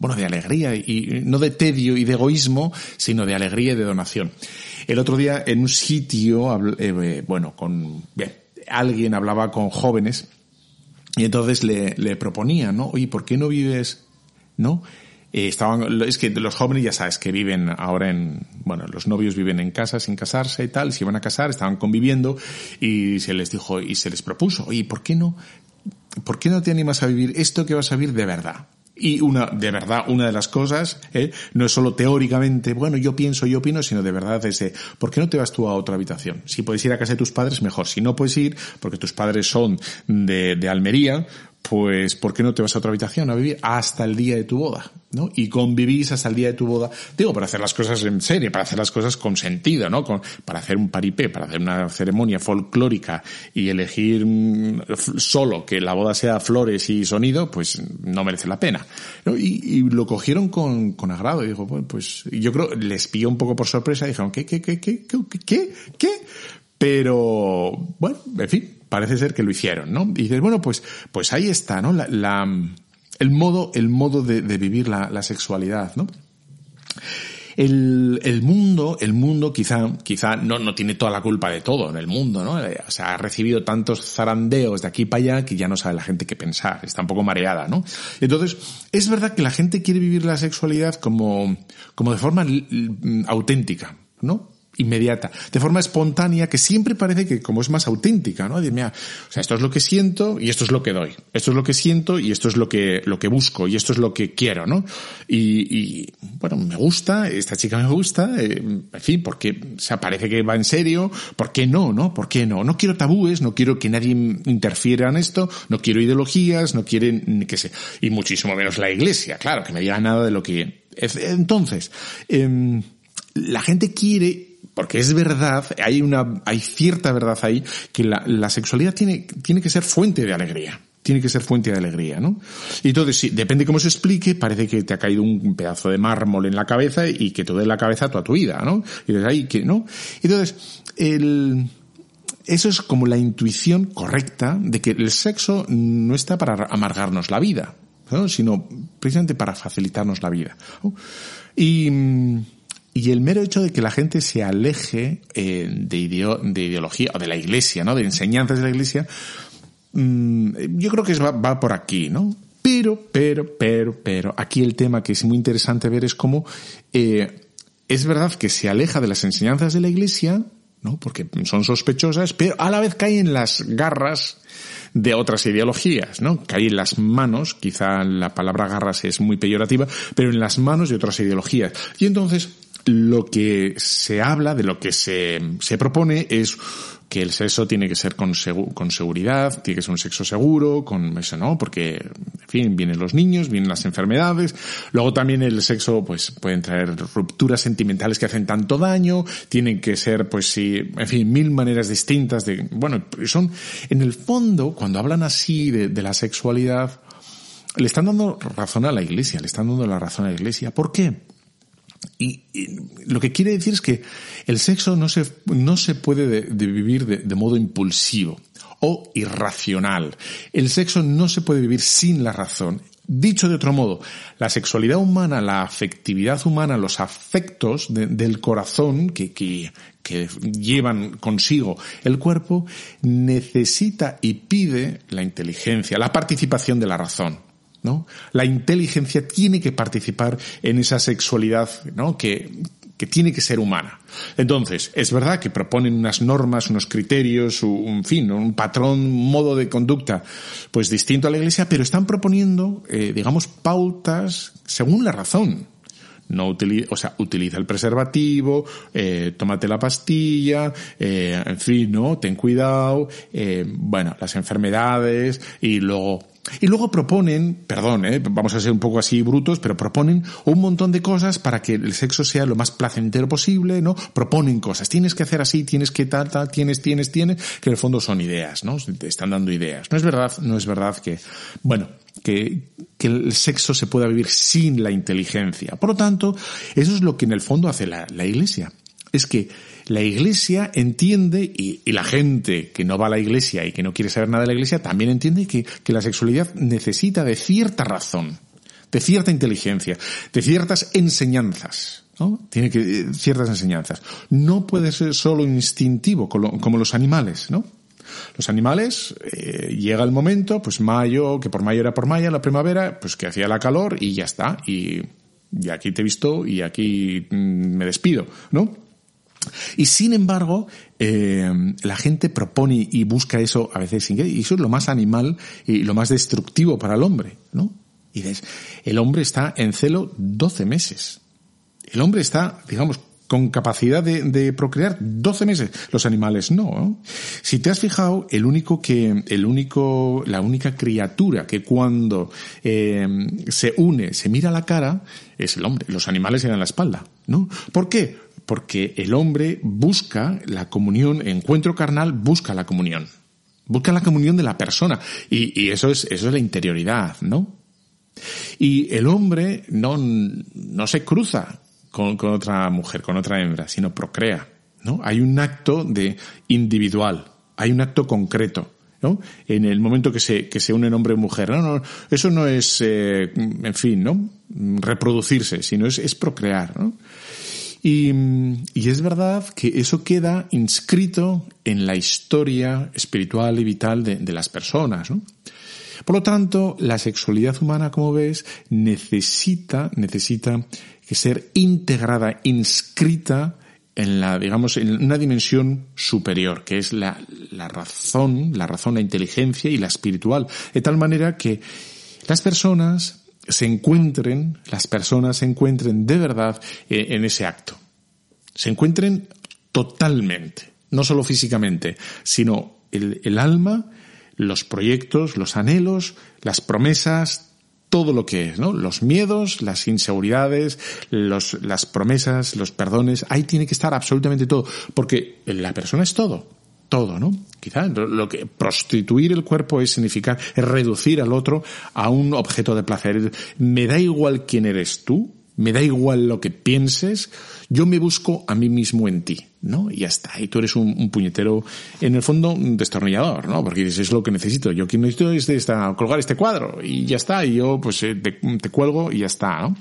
bueno, de alegría y no de tedio y de egoísmo, sino de alegría y de donación. El otro día en un sitio, habl- eh, bueno, con, alguien hablaba con jóvenes y entonces le, le proponía, ¿no? Oye, ¿por qué no vives, no? Eh, estaban, es que los jóvenes ya sabes que viven ahora en, bueno, los novios viven en casa sin casarse y tal, se iban a casar, estaban conviviendo y se les dijo, y se les propuso, oye, ¿por qué no, por qué no te animas a vivir esto que vas a vivir de verdad? Y una, de verdad, una de las cosas, ¿eh? no es solo teóricamente, bueno, yo pienso, yo opino, sino de verdad es, ¿por qué no te vas tú a otra habitación? Si puedes ir a casa de tus padres, mejor. Si no puedes ir, porque tus padres son de, de Almería, pues ¿por qué no te vas a otra habitación a vivir hasta el día de tu boda? ¿no? Y convivís hasta el día de tu boda, digo, para hacer las cosas en serio, para hacer las cosas con sentido, ¿no? Con, para hacer un paripé, para hacer una ceremonia folclórica y elegir mm, solo que la boda sea flores y sonido, pues no merece la pena. Y, lo cogieron con, con agrado y dijo, bueno, pues yo creo, les pilló un poco por sorpresa y dijeron, ¿qué, qué, qué, qué, qué, qué, qué? Pero, bueno, en fin, parece ser que lo hicieron, ¿no? Y dices, bueno, pues, pues ahí está, ¿no? La, el modo, el modo de, vivir la, sexualidad, ¿no? El, el mundo, el mundo quizá, quizá no, no tiene toda la culpa de todo en el mundo, ¿no? Eh, O sea, ha recibido tantos zarandeos de aquí para allá que ya no sabe la gente qué pensar, está un poco mareada, ¿no? Entonces, es verdad que la gente quiere vivir la sexualidad como, como de forma auténtica, ¿no? Inmediata, de forma espontánea, que siempre parece que como es más auténtica, ¿no? De, mira, o sea, esto es lo que siento y esto es lo que doy. Esto es lo que siento y esto es lo que, lo que busco y esto es lo que quiero, ¿no? Y, y, bueno, me gusta, esta chica me gusta, eh, en fin, porque, o sea, parece que va en serio, ¿por qué no, no? ¿Por qué no? No quiero tabúes, no quiero que nadie interfiera en esto, no quiero ideologías, no quieren, qué sé, y muchísimo menos la iglesia, claro, que me diga nada de lo que... Entonces, eh, la gente quiere porque es verdad, hay una, hay cierta verdad ahí, que la, la sexualidad tiene, tiene que ser fuente de alegría. Tiene que ser fuente de alegría, ¿no? Y entonces, sí, depende cómo se explique, parece que te ha caído un pedazo de mármol en la cabeza y que te dé la cabeza toda tu vida, ¿no? Y dices, ay, que, ¿no? Entonces, el, eso es como la intuición correcta de que el sexo no está para amargarnos la vida, ¿no? sino precisamente para facilitarnos la vida. ¿no? Y, y el mero hecho de que la gente se aleje eh, de, ideo, de ideología o de la iglesia, ¿no? De enseñanzas de la iglesia, mmm, yo creo que va, va, por aquí, ¿no? Pero, pero, pero, pero, aquí el tema que es muy interesante ver es cómo eh, es verdad que se aleja de las enseñanzas de la Iglesia, ¿no? Porque son sospechosas, pero a la vez cae en las garras de otras ideologías, ¿no? Cae en las manos, quizá la palabra garras es muy peyorativa, pero en las manos de otras ideologías. Y entonces, lo que se habla, de lo que se, se propone es que el sexo tiene que ser con, con seguridad, tiene que ser un sexo seguro, con eso, ¿no? Porque, en fin, vienen los niños, vienen las enfermedades. Luego también el sexo, pues, pueden traer rupturas sentimentales que hacen tanto daño, tienen que ser, pues sí, en fin, mil maneras distintas de, bueno, son, en el fondo, cuando hablan así de, de la sexualidad, le están dando razón a la iglesia, le están dando la razón a la iglesia. ¿Por qué? Y, lo que quiere decir es que el sexo no se, no se puede de, de vivir de, modo impulsivo o irracional. El sexo no se puede vivir sin la razón. Dicho de otro modo, la sexualidad humana, la afectividad humana, los afectos de, del corazón que, que llevan consigo el cuerpo, necesita y pide la inteligencia, la participación de la razón. La inteligencia tiene que participar en esa sexualidad, que tiene que ser humana. Entonces, es verdad que proponen unas normas, unos criterios, un fin, un patrón, un modo de conducta, pues distinto a la Iglesia, pero están proponiendo, eh, digamos, pautas según la razón. No utiliza, o sea, utiliza el preservativo, eh, tómate la pastilla, eh, en fin, ¿no? Ten cuidado, eh, bueno, las enfermedades y luego y luego proponen, perdón, ¿eh? vamos a ser un poco así brutos, pero proponen un montón de cosas para que el sexo sea lo más placentero posible, ¿no? Proponen cosas. Tienes que hacer así, tienes que tal, tal, tienes, tienes, tienes, que en el fondo son ideas, ¿no? Te están dando ideas. No es verdad, no es verdad que, bueno, que, que el sexo se pueda vivir sin la inteligencia. Por lo tanto, eso es lo que en el fondo hace la, la iglesia. Es que la iglesia entiende, y, la gente que no va a la iglesia y que no quiere saber nada de la iglesia, también entiende que, que la sexualidad necesita de cierta razón, de cierta inteligencia, de ciertas enseñanzas. ¿no? Tiene que, ciertas enseñanzas. No puede ser solo instintivo, como, los animales, ¿no? Los animales, eh, llega el momento, pues mayo, que por mayo era por mayo, la primavera, pues que hacía la calor y ya está. Y, y aquí te he visto y aquí mm, me despido, ¿no? Y sin embargo, eh, la gente propone y busca eso a veces sin y eso es lo más animal y lo más destructivo para el hombre, ¿no? Y ves, el hombre está en celo 12 meses. El hombre está, digamos, con capacidad de, procrear 12 meses. Los animales no, no. Si te has fijado, el único que, el único, la única criatura que cuando eh, se une, se mira la cara, es el hombre. Los animales se dan la espalda, ¿no? ¿Por qué? Porque el hombre busca la comunión, encuentro carnal busca la comunión. Busca la comunión de la persona. Y, eso es, eso es la interioridad, ¿no? Y el hombre no, no se cruza con, con, otra mujer, con otra hembra, sino procrea, ¿no? Hay un acto de individual, hay un acto concreto, ¿no? En el momento que se, que se unen hombre y mujer. No, no, eso no es, eh, en fin, ¿no? Reproducirse, sino es, es procrear, ¿no? Y, y, es verdad que eso queda inscrito en la historia espiritual y vital de, de las personas, ¿no? Por lo tanto, la sexualidad humana, como ves, necesita, necesita que ser integrada, inscrita en la, digamos, en una dimensión superior, que es la, la razón, la razón, la inteligencia y la espiritual. De tal manera que las personas se encuentren, las personas se encuentren de verdad eh, en ese acto. Se encuentren totalmente, no solo físicamente, sino el, el alma, los proyectos, los anhelos, las promesas, todo lo que es, ¿no? Los miedos, las inseguridades, los, las promesas, los perdones, ahí tiene que estar absolutamente todo, porque la persona es todo todo, ¿no? Quizá lo que prostituir el cuerpo es significar, es reducir al otro a un objeto de placer. Me da igual quién eres tú, me da igual lo que pienses, yo me busco a mí mismo en ti, ¿no? Y ya está. Y tú eres un, puñetero, en el fondo, un destornillador, ¿no? Porque dices, es lo que necesito. Yo quiero necesito es esta, colgar este cuadro y ya está. Y yo, pues, te, te cuelgo y ya está, ¿no?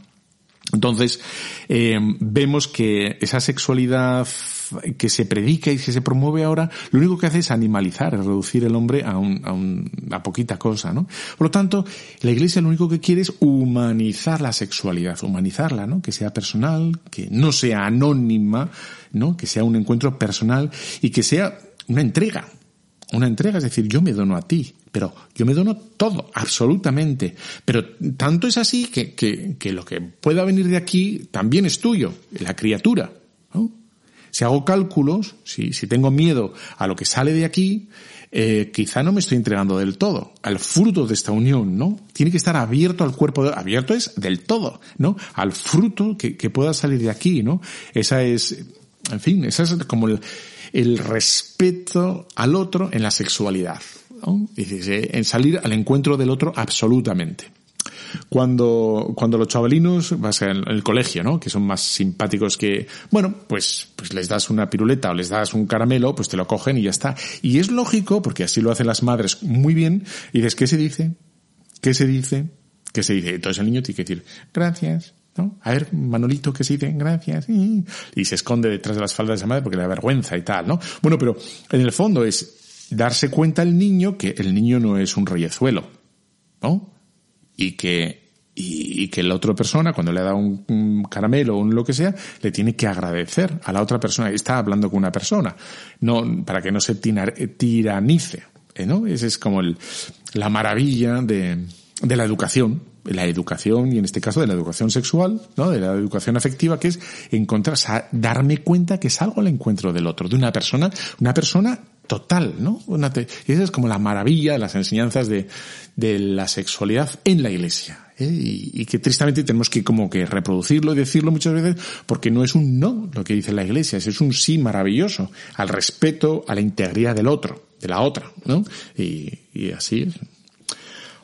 Entonces, eh, vemos que esa sexualidad que se predica y que se promueve ahora, lo único que hace es animalizar, es reducir el hombre a, un, a, un, a poquita cosa, ¿no? Por lo tanto, la iglesia lo único que quiere es humanizar la sexualidad, humanizarla, ¿no? Que sea personal, que no sea anónima, ¿no? Que sea un encuentro personal y que sea una entrega, una entrega, es decir, yo me dono a ti, pero yo me dono todo, absolutamente. Pero tanto es así que, que, que lo que pueda venir de aquí también es tuyo, la criatura. Si hago cálculos, si, si tengo miedo a lo que sale de aquí, eh, quizá no me estoy entregando del todo al fruto de esta unión, ¿no? Tiene que estar abierto al cuerpo, de, abierto es del todo, ¿no? Al fruto que, pueda salir de aquí, ¿no? Esa es, en fin, esa es como el, el respeto al otro en la sexualidad, ¿no? en salir al encuentro del otro absolutamente. Cuando, cuando los chavalinos, vas el colegio, ¿no? Que son más simpáticos que, bueno, pues, pues les das una piruleta o les das un caramelo, pues te lo cogen y ya está. Y es lógico, porque así lo hacen las madres muy bien, y dices, ¿qué se dice? ¿Qué se dice? ¿Qué se dice? Entonces el niño tiene que decir, gracias, ¿no? A ver, Manolito, ¿qué se dice? Gracias. Y se esconde detrás de las faldas de esa madre porque le da vergüenza y tal, ¿no? Bueno, pero en el fondo es darse cuenta el niño que el niño no es un reyezuelo, ¿no? Y que, y, que la otra persona, cuando le da un, un, caramelo o un lo que sea, le tiene que agradecer a la otra persona. Está hablando con una persona, no, para que no se tinar, tiranice, ¿no? Esa es como el, la maravilla de, de la educación, la educación, y en este caso de la educación sexual, ¿no? De la educación afectiva, que es encontrar, darme cuenta que salgo al encuentro del otro, de una persona, una persona total, ¿no? Una esa es como la maravilla de las enseñanzas de, de la sexualidad en la iglesia. ¿eh? Y, y, que tristemente tenemos que como que reproducirlo y decirlo muchas veces porque no es un no lo que dice la iglesia, es un sí maravilloso al respeto, a la integridad del otro, de la otra, ¿no? Y, y así es.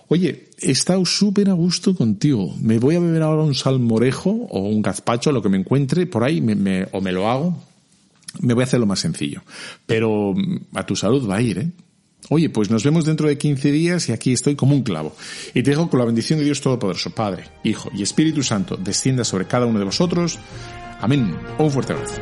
Oye, he estado súper a gusto contigo. Me voy a beber ahora un salmorejo o un gazpacho, lo que me encuentre por ahí, o me lo hago. Me voy a hacer lo más sencillo. Pero a tu salud va a ir, ¿eh? Oye, pues nos vemos dentro de 15 días y aquí estoy como un clavo. Y te dejo con la bendición de Dios Todopoderoso, Padre, Hijo y Espíritu Santo, descienda sobre cada uno de vosotros. Amén. Un fuerte abrazo.